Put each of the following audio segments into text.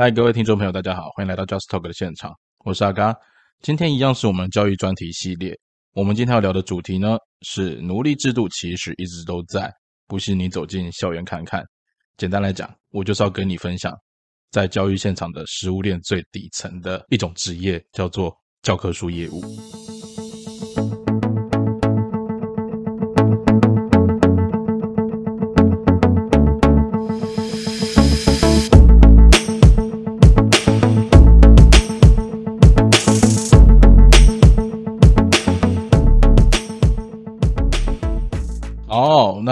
嗨，各位听众朋友，大家好，欢迎来到 Just Talk 的现场，我是阿嘎。今天一样是我们教育专题系列。我们今天要聊的主题呢，是奴隶制度其实一直都在，不信你走进校园看看。简单来讲，我就是要跟你分享，在教育现场的食物链最底层的一种职业，叫做教科书业务。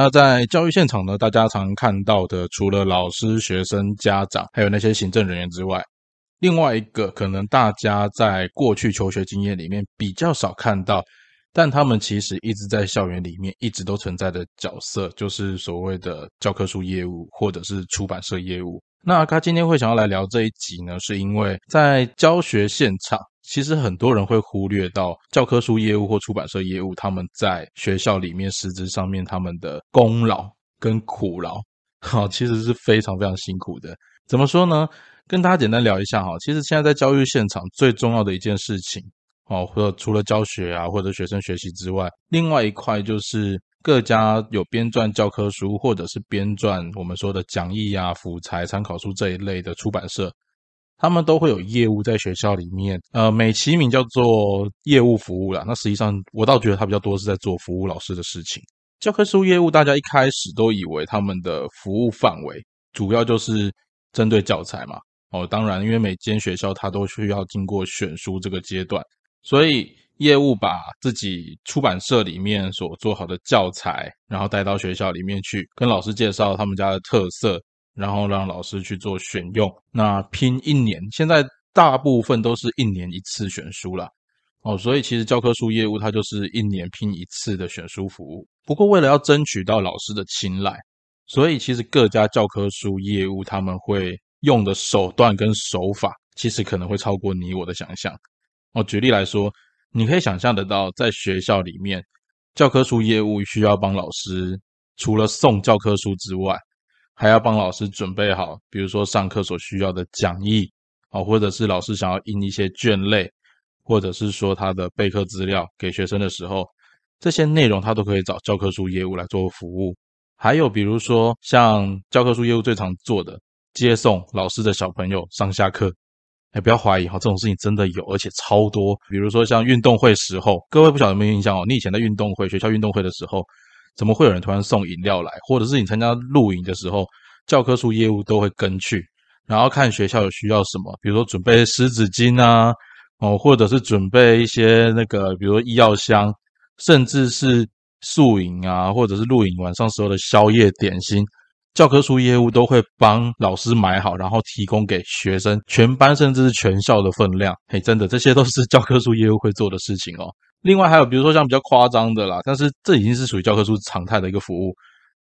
那在教育现场呢，大家常看到的，除了老师、学生、家长，还有那些行政人员之外，另外一个可能大家在过去求学经验里面比较少看到，但他们其实一直在校园里面一直都存在的角色，就是所谓的教科书业务或者是出版社业务。那他今天会想要来聊这一集呢，是因为在教学现场。其实很多人会忽略到教科书业务或出版社业务，他们在学校里面实质上面他们的功劳跟苦劳，哈，其实是非常非常辛苦的。怎么说呢？跟大家简单聊一下哈。其实现在在教育现场最重要的一件事情，哦，或者除了教学啊或者学生学习之外，另外一块就是各家有编撰教科书或者是编撰我们说的讲义啊、辅材、参考书这一类的出版社。他们都会有业务在学校里面，呃，美其名叫做业务服务啦。那实际上，我倒觉得他比较多是在做服务老师的事情。教科书业务，大家一开始都以为他们的服务范围主要就是针对教材嘛。哦，当然，因为每间学校它都需要经过选书这个阶段，所以业务把自己出版社里面所做好的教材，然后带到学校里面去，跟老师介绍他们家的特色。然后让老师去做选用，那拼一年，现在大部分都是一年一次选书了，哦，所以其实教科书业务它就是一年拼一次的选书服务。不过为了要争取到老师的青睐，所以其实各家教科书业务他们会用的手段跟手法，其实可能会超过你我的想象。哦，举例来说，你可以想象得到，在学校里面，教科书业务需要帮老师除了送教科书之外，还要帮老师准备好，比如说上课所需要的讲义啊，或者是老师想要印一些卷类，或者是说他的备课资料给学生的时候，这些内容他都可以找教科书业务来做服务。还有比如说像教科书业务最常做的接送老师的小朋友上下课，哎，不要怀疑哈，这种事情真的有，而且超多。比如说像运动会时候，各位不晓得有没有印象哦？你以前在运动会学校运动会的时候。怎么会有人突然送饮料来？或者是你参加露营的时候，教科书业务都会跟去，然后看学校有需要什么，比如说准备湿纸巾啊，哦，或者是准备一些那个，比如说医药箱，甚至是宿营啊，或者是露营晚上时候的宵夜点心，教科书业务都会帮老师买好，然后提供给学生，全班甚至是全校的分量。嘿，真的，这些都是教科书业务会做的事情哦。另外还有，比如说像比较夸张的啦，但是这已经是属于教科书常态的一个服务。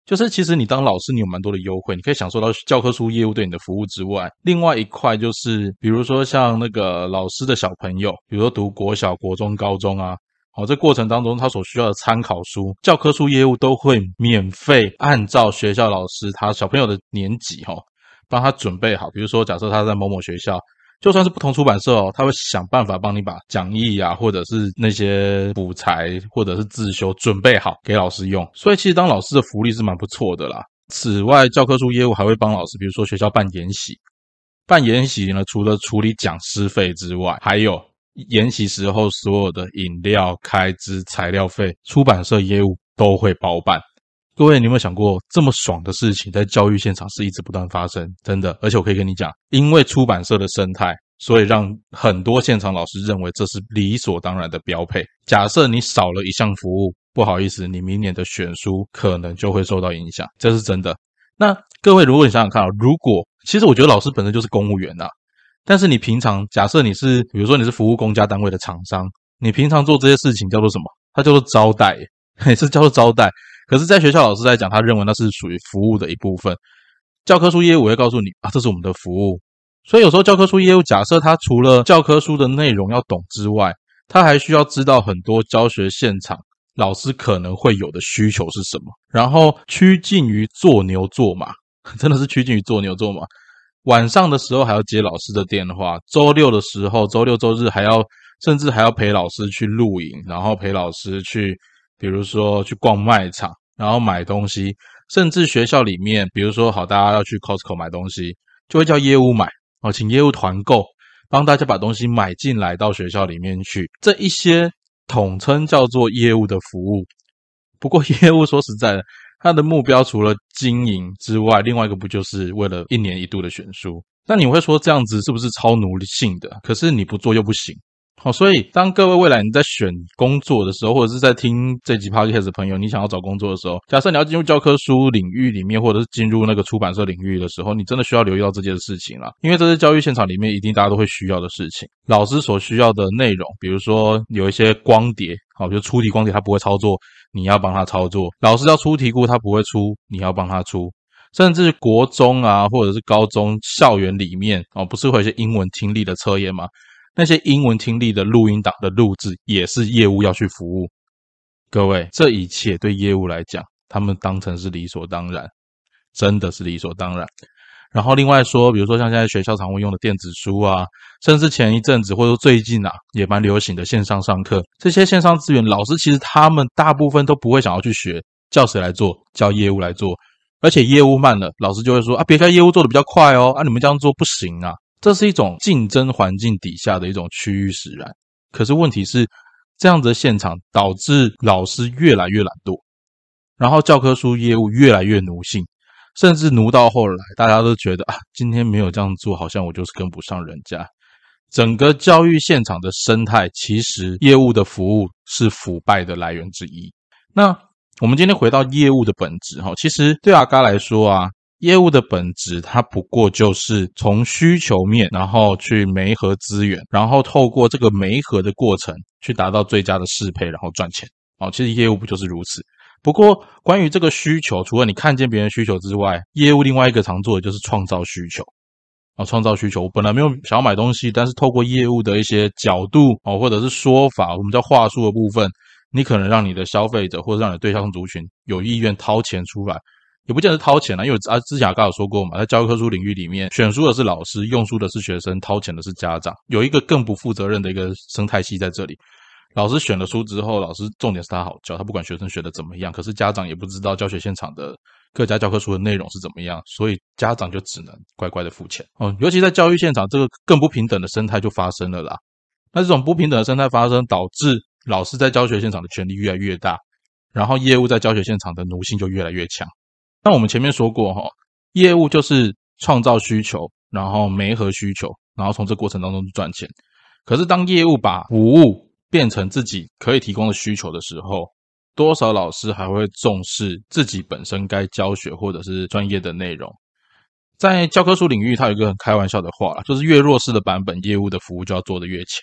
就是其实你当老师，你有蛮多的优惠，你可以享受到教科书业务对你的服务之外，另外一块就是，比如说像那个老师的小朋友，比如说读国小、国中、高中啊，哦，这过程当中他所需要的参考书、教科书业务都会免费按照学校老师他小朋友的年级哈，帮他准备好。比如说假设他在某某学校。就算是不同出版社哦，他会想办法帮你把讲义啊，或者是那些补材，或者是自修准备好给老师用。所以其实当老师的福利是蛮不错的啦。此外，教科书业务还会帮老师，比如说学校办研习，办研习呢，除了处理讲师费之外，还有研习时候所有的饮料开支、材料费，出版社业务都会包办。各位，你有没有想过，这么爽的事情在教育现场是一直不断发生？真的，而且我可以跟你讲，因为出版社的生态，所以让很多现场老师认为这是理所当然的标配。假设你少了一项服务，不好意思，你明年的选书可能就会受到影响，这是真的。那各位，如果你想想看啊，如果其实我觉得老师本身就是公务员呐，但是你平常假设你是，比如说你是服务公家单位的厂商，你平常做这些事情叫做什么？它叫做招待，也是叫做招待。可是，在学校老师在讲，他认为那是属于服务的一部分。教科书业务会告诉你啊，这是我们的服务。所以有时候教科书业务，假设他除了教科书的内容要懂之外，他还需要知道很多教学现场老师可能会有的需求是什么，然后趋近于做牛做马，真的是趋近于做牛做马。晚上的时候还要接老师的电话，周六的时候，周六周日还要，甚至还要陪老师去露营，然后陪老师去，比如说去逛卖场，然后买东西，甚至学校里面，比如说好，大家要去 Costco 买东西，就会叫业务买哦，请业务团购，帮大家把东西买进来到学校里面去，这一些统称叫做业务的服务。不过业务说实在的。他的目标除了经营之外，另外一个不就是为了一年一度的选书？那你会说这样子是不是超奴性的？可是你不做又不行。好，所以当各位未来你在选工作的时候，或者是在听这集 podcast 的朋友，你想要找工作的时候，假设你要进入教科书领域里面，或者是进入那个出版社领域的时候，你真的需要留意到这件事情了，因为这是教育现场里面一定大家都会需要的事情。老师所需要的内容，比如说有一些光碟，好，比如出题光碟他不会操作，你要帮他操作；老师要出题库，他不会出，你要帮他出。甚至国中啊，或者是高中校园里面哦，不是会有一些英文听力的测验吗？那些英文听力的录音档的录制也是业务要去服务，各位，这一切对业务来讲，他们当成是理所当然，真的是理所当然。然后另外说，比如说像现在学校常会用的电子书啊，甚至前一阵子或者说最近啊，也蛮流行的线上上课，这些线上资源，老师其实他们大部分都不会想要去学，叫谁来做？叫业务来做，而且业务慢了，老师就会说啊，别家业务做的比较快哦，啊，你们这样做不行啊。这是一种竞争环境底下的一种趋于使然，可是问题是，这样子的现场导致老师越来越懒惰，然后教科书业务越来越奴性，甚至奴到后来，大家都觉得啊，今天没有这样做，好像我就是跟不上人家。整个教育现场的生态，其实业务的服务是腐败的来源之一。那我们今天回到业务的本质，哈，其实对阿嘎来说啊。业务的本质，它不过就是从需求面，然后去媒合资源，然后透过这个媒合的过程，去达到最佳的适配，然后赚钱。哦，其实业务不就是如此？不过，关于这个需求，除了你看见别人需求之外，业务另外一个常做的就是创造需求。啊，创造需求，我本来没有想要买东西，但是透过业务的一些角度，哦，或者是说法，我们叫话术的部分，你可能让你的消费者或者让你对象族群有意愿掏钱出来。也不见得掏钱了，因为啊，之前刚有说过嘛，在教科书领域里面，选书的是老师，用书的是学生，掏钱的是家长，有一个更不负责任的一个生态系在这里。老师选了书之后，老师重点是他好教，他不管学生学的怎么样，可是家长也不知道教学现场的各家教科书的内容是怎么样，所以家长就只能乖乖的付钱哦。尤其在教育现场，这个更不平等的生态就发生了啦。那这种不平等的生态发生，导致老师在教学现场的权力越来越大，然后业务在教学现场的奴性就越来越强。那我们前面说过哈，业务就是创造需求，然后媒合需求，然后从这过程当中赚钱。可是当业务把服务变成自己可以提供的需求的时候，多少老师还会重视自己本身该教学或者是专业的内容？在教科书领域，它有一个很开玩笑的话，就是越弱势的版本，业务的服务就要做得越强。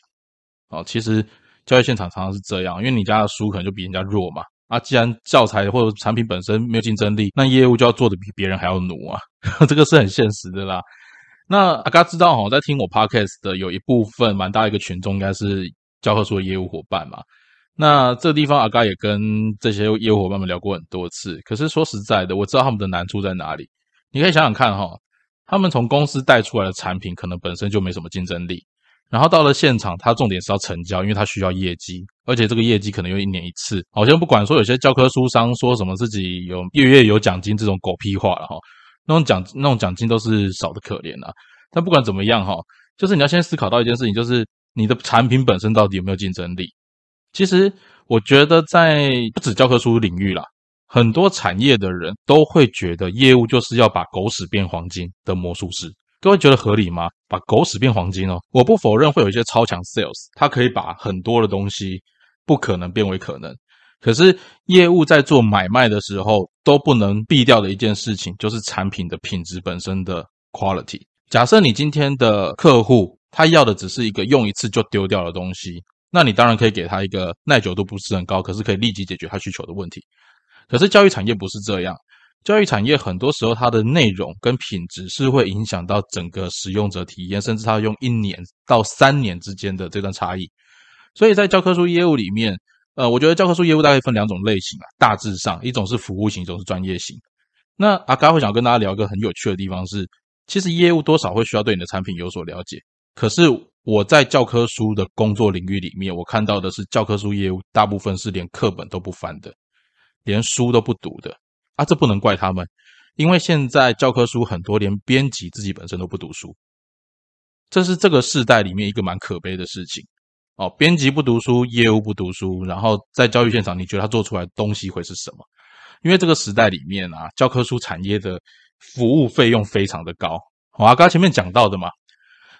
哦，其实教育现场常常是这样，因为你家的书可能就比人家弱嘛。啊，既然教材或者产品本身没有竞争力，那业务就要做的比别人还要努啊，这个是很现实的啦。那阿嘎知道哈，在听我 podcast 的有一部分蛮大一个群众，应该是教科书的业务伙伴嘛。那这地方阿嘎也跟这些业务伙伴们聊过很多次。可是说实在的，我知道他们的难处在哪里。你可以想想看哈，他们从公司带出来的产品，可能本身就没什么竞争力。然后到了现场，他重点是要成交，因为他需要业绩，而且这个业绩可能又一年一次。好像不管说有些教科书商说什么自己有月月有奖金这种狗屁话了哈，那种奖那种奖金都是少的可怜啊。但不管怎么样哈，就是你要先思考到一件事情，就是你的产品本身到底有没有竞争力。其实我觉得在不止教科书领域啦，很多产业的人都会觉得业务就是要把狗屎变黄金的魔术师。各位觉得合理吗？把狗屎变黄金哦！我不否认会有一些超强 sales，他可以把很多的东西不可能变为可能。可是业务在做买卖的时候都不能避掉的一件事情，就是产品的品质本身的 quality。假设你今天的客户他要的只是一个用一次就丢掉的东西，那你当然可以给他一个耐久度不是很高，可是可以立即解决他需求的问题。可是教育产业不是这样。教育产业很多时候，它的内容跟品质是会影响到整个使用者体验，甚至它用一年到三年之间的这段差异。所以在教科书业务里面，呃，我觉得教科书业务大概分两种类型啊，大致上一种是服务型，一种是专业型。那阿嘎会想跟大家聊一个很有趣的地方是，其实业务多少会需要对你的产品有所了解。可是我在教科书的工作领域里面，我看到的是教科书业务大部分是连课本都不翻的，连书都不读的啊！这不能怪他们，因为现在教科书很多连编辑自己本身都不读书，这是这个时代里面一个蛮可悲的事情哦。编辑不读书，业务不读书，然后在教育现场，你觉得他做出来的东西会是什么？因为这个时代里面啊，教科书产业的服务费用非常的高。我刚刚前面讲到的嘛，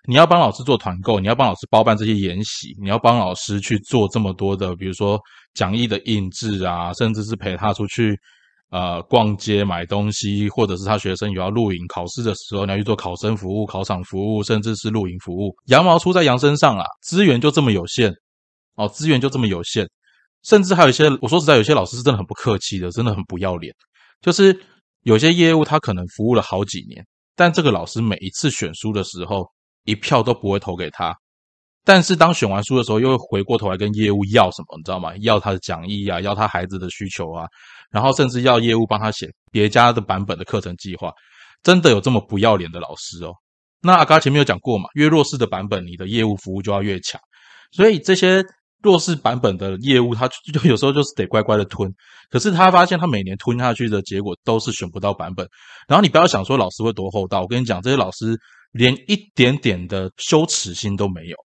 你要帮老师做团购，你要帮老师包办这些研习，你要帮老师去做这么多的，比如说讲义的印制啊，甚至是陪他出去呃逛街买东西，或者是他学生有要露营考试的时候，你要去做考生服务、考场服务，甚至是露营服务。羊毛出在羊身上啊，资源就这么有限哦，资源就这么有限。甚至还有一些，我说实在，有些老师是真的很不客气的，真的很不要脸。就是有些业务他可能服务了好几年，但这个老师每一次选书的时候，一票都不会投给他。但是当选完书的时候，又会回过头来跟业务要什么，你知道吗？要他的讲义啊，要他孩子的需求啊，然后甚至要业务帮他写别家的版本的课程计划。真的有这么不要脸的老师哦？那阿嘎前面有讲过嘛，越弱势的版本，你的业务服务就要越强。所以这些。弱势版本的业务，他就有时候就是得乖乖的吞。可是他发现，他每年吞下去的结果都是选不到版本。然后你不要想说老师会多厚道，我跟你讲，这些老师连一点点的羞耻心都没有，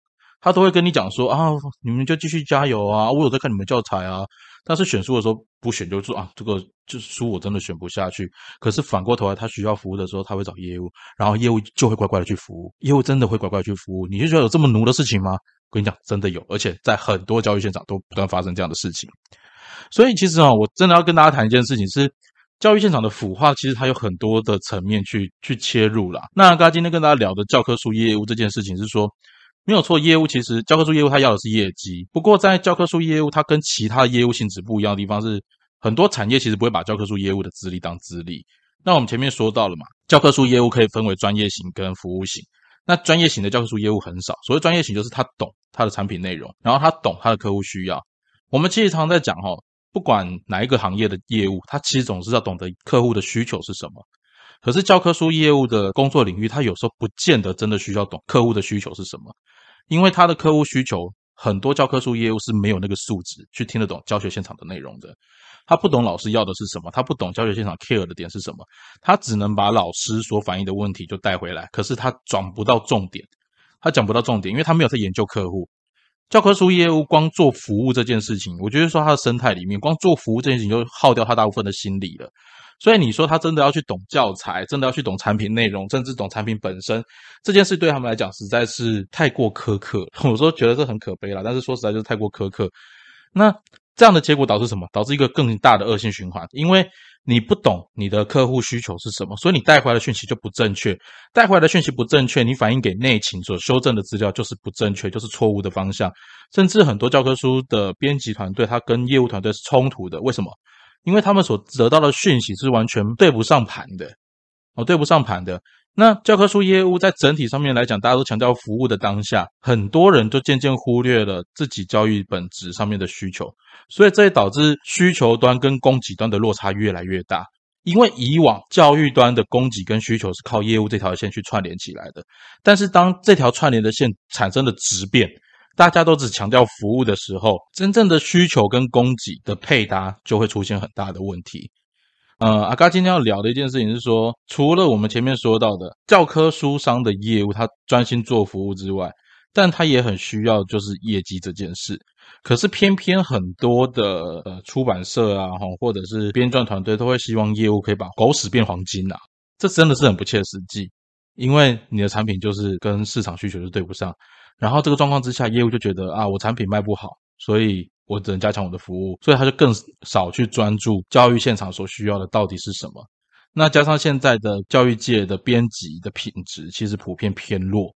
他都会跟你讲说啊，你们就继续加油啊，我有在看你们教材啊。但是选书的时候不选，就说啊，这个这书我真的选不下去。可是反过头来，他需要服务的时候，他会找业务，然后业务就会乖乖的去服务，业务真的会乖乖去服务。你就觉得有这么奴的事情吗？我跟你讲，真的有，而且在很多教育现场都不断发生这样的事情。所以其实啊，我真的要跟大家谈一件事情，是教育现场的腐化，其实它有很多的层面去去切入啦。那刚刚今天跟大家聊的教科书业务这件事情，是说没有错，业务其实教科书业务它要的是业绩。不过在教科书业务，它跟其他业务性质不一样的地方是，很多产业其实不会把教科书业务的资历当资历。那我们前面说到了嘛，教科书业务可以分为专业型跟服务型。那专业型的教科书业务很少，所谓专业型就是他懂他的产品内容，然后他懂他的客户需要。我们其实常常在讲哈，不管哪一个行业的业务，他其实总是要懂得客户的需求是什么。可是教科书业务的工作领域，他有时候不见得真的需要懂客户的需求是什么，因为他的客户需求很多，教科书业务是没有那个素质去听得懂教学现场的内容的。他不懂老师要的是什么，他不懂教学现场 care 的点是什么，他只能把老师所反映的问题就带回来，可是他转不到重点，他讲不到重点，因为他没有在研究客户。教科书业务光做服务这件事情，我觉得说他的生态里面，光做服务这件事情就耗掉他大部分的心理了。所以你说他真的要去懂教材，真的要去懂产品内容，甚至懂产品本身，这件事对他们来讲实在是太过苛刻。我说觉得这很可悲了，但是说实在就是太过苛刻。那。这样的结果导致什么？导致一个更大的恶性循环。因为你不懂你的客户需求是什么，所以你带回来的讯息就不正确。带回来的讯息不正确，你反映给内勤所修正的资料就是不正确，就是错误的方向。甚至很多教科书的编辑团队，他跟业务团队是冲突的。为什么？因为他们所得到的讯息是完全对不上盘的，哦，对不上盘的。那教科书业务在整体上面来讲，大家都强调服务的当下，很多人都渐渐忽略了自己教育本质上面的需求，所以这也导致需求端跟供给端的落差越来越大。因为以往教育端的供给跟需求是靠业务这条线去串联起来的，但是当这条串联的线产生了质变，大家都只强调服务的时候，真正的需求跟供给的配搭就会出现很大的问题。呃，阿嘎今天要聊的一件事情是说，除了我们前面说到的教科书商的业务，他专心做服务之外，但他也很需要就是业绩这件事。可是偏偏很多的呃出版社啊，哈，或者是编撰团队都会希望业务可以把狗屎变黄金啊，这真的是很不切实际。因为你的产品就是跟市场需求就对不上，然后这个状况之下，业务就觉得啊，我产品卖不好，所以。我只能加强我的服务，所以他就更少去专注教育现场所需要的到底是什么。那加上现在的教育界的编辑的品质其实普遍偏弱，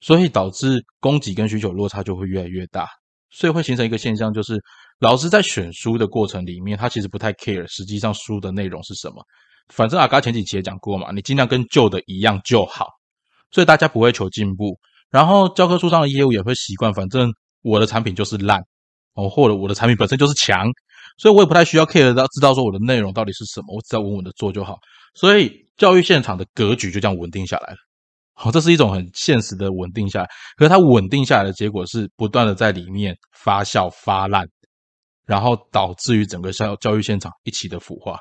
所以导致供给跟需求落差就会越来越大，所以会形成一个现象，就是老师在选书的过程里面，他其实不太 care 实际上书的内容是什么。反正阿嘎前几期也讲过嘛，你尽量跟旧的一样就好，所以大家不会求进步。然后教科书上的业务也会习惯，反正我的产品就是烂。哦，或者我的产品本身就是强，所以我也不太需要 care 到知道说我的内容到底是什么，我只要稳稳的做就好。所以教育现场的格局就这样稳定下来了。好，这是一种很现实的稳定下来。可是它稳定下来的结果是不断的在里面发酵发烂，然后导致于整个教教育现场一起的腐化，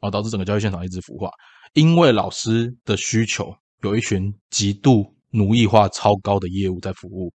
啊，导致整个教育现场一直腐化。因为老师的需求有一群极度奴役化超高的业务在服务，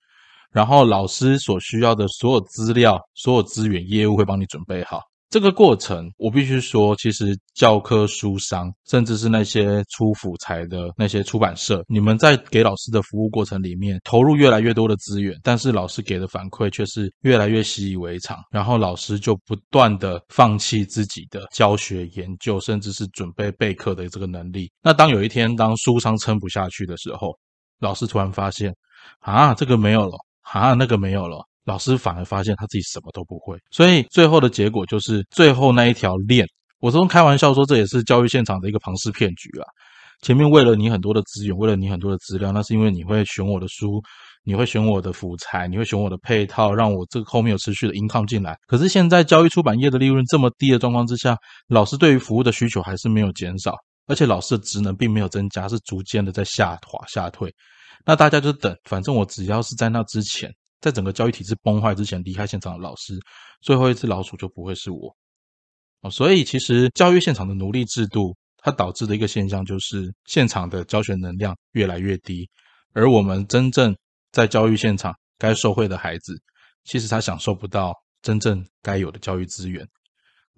然后老师所需要的所有资料、所有资源，业务会帮你准备好。这个过程，我必须说，其实教科书商，甚至是那些出辅材的那些出版社，你们在给老师的服务过程里面投入越来越多的资源，但是老师给的反馈却是越来越习以为常，然后老师就不断的放弃自己的教学研究，甚至是准备备课的这个能力。那当有一天当书商撑不下去的时候，老师突然发现，啊，这个没有了，啊，那个没有了。老师反而发现他自己什么都不会，所以最后的结果就是最后那一条链。我从开玩笑说，这也是教育现场的一个庞氏骗局啊。前面为了你很多的资源，为了你很多的资料，那是因为你会选我的书，你会选我的辅材，你会选我的配套，让我这个后面有持续的 income 进来。可是现在教育出版业的利润这么低的状况之下，老师对于服务的需求还是没有减少，而且老师的职能并没有增加，是逐渐的在下滑下退。那大家就等，反正我只要是在那之前。在整个教育体制崩坏之前离开现场的老师，最后一只老鼠就不会是我哦。所以，其实教育现场的奴隶制度，它导致的一个现象就是，现场的教学能量越来越低，而我们真正在教育现场该受惠的孩子，其实他享受不到真正该有的教育资源。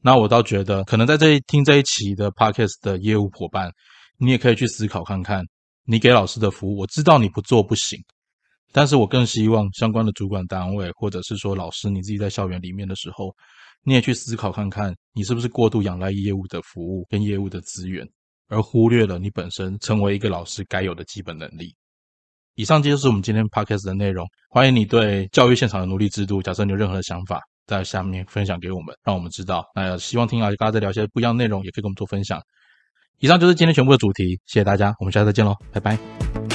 那我倒觉得，可能在这一听这一期的 podcast 的业务伙伴，你也可以去思考看看，你给老师的服务，我知道你不做不行。但是我更希望相关的主管单位，或者是说老师，你自己在校园里面的时候，你也去思考看看，你是不是过度仰赖业务的服务跟业务的资源，而忽略了你本身成为一个老师该有的基本能力。以上就是我们今天 podcast 的内容。欢迎你对教育现场的奴隶制度，假设你有任何的想法，在下面分享给我们，让我们知道。那希望听啊，大家再聊些不一样的内容，也可以跟我们做分享。以上就是今天全部的主题，谢谢大家，我们下次再见喽，拜拜。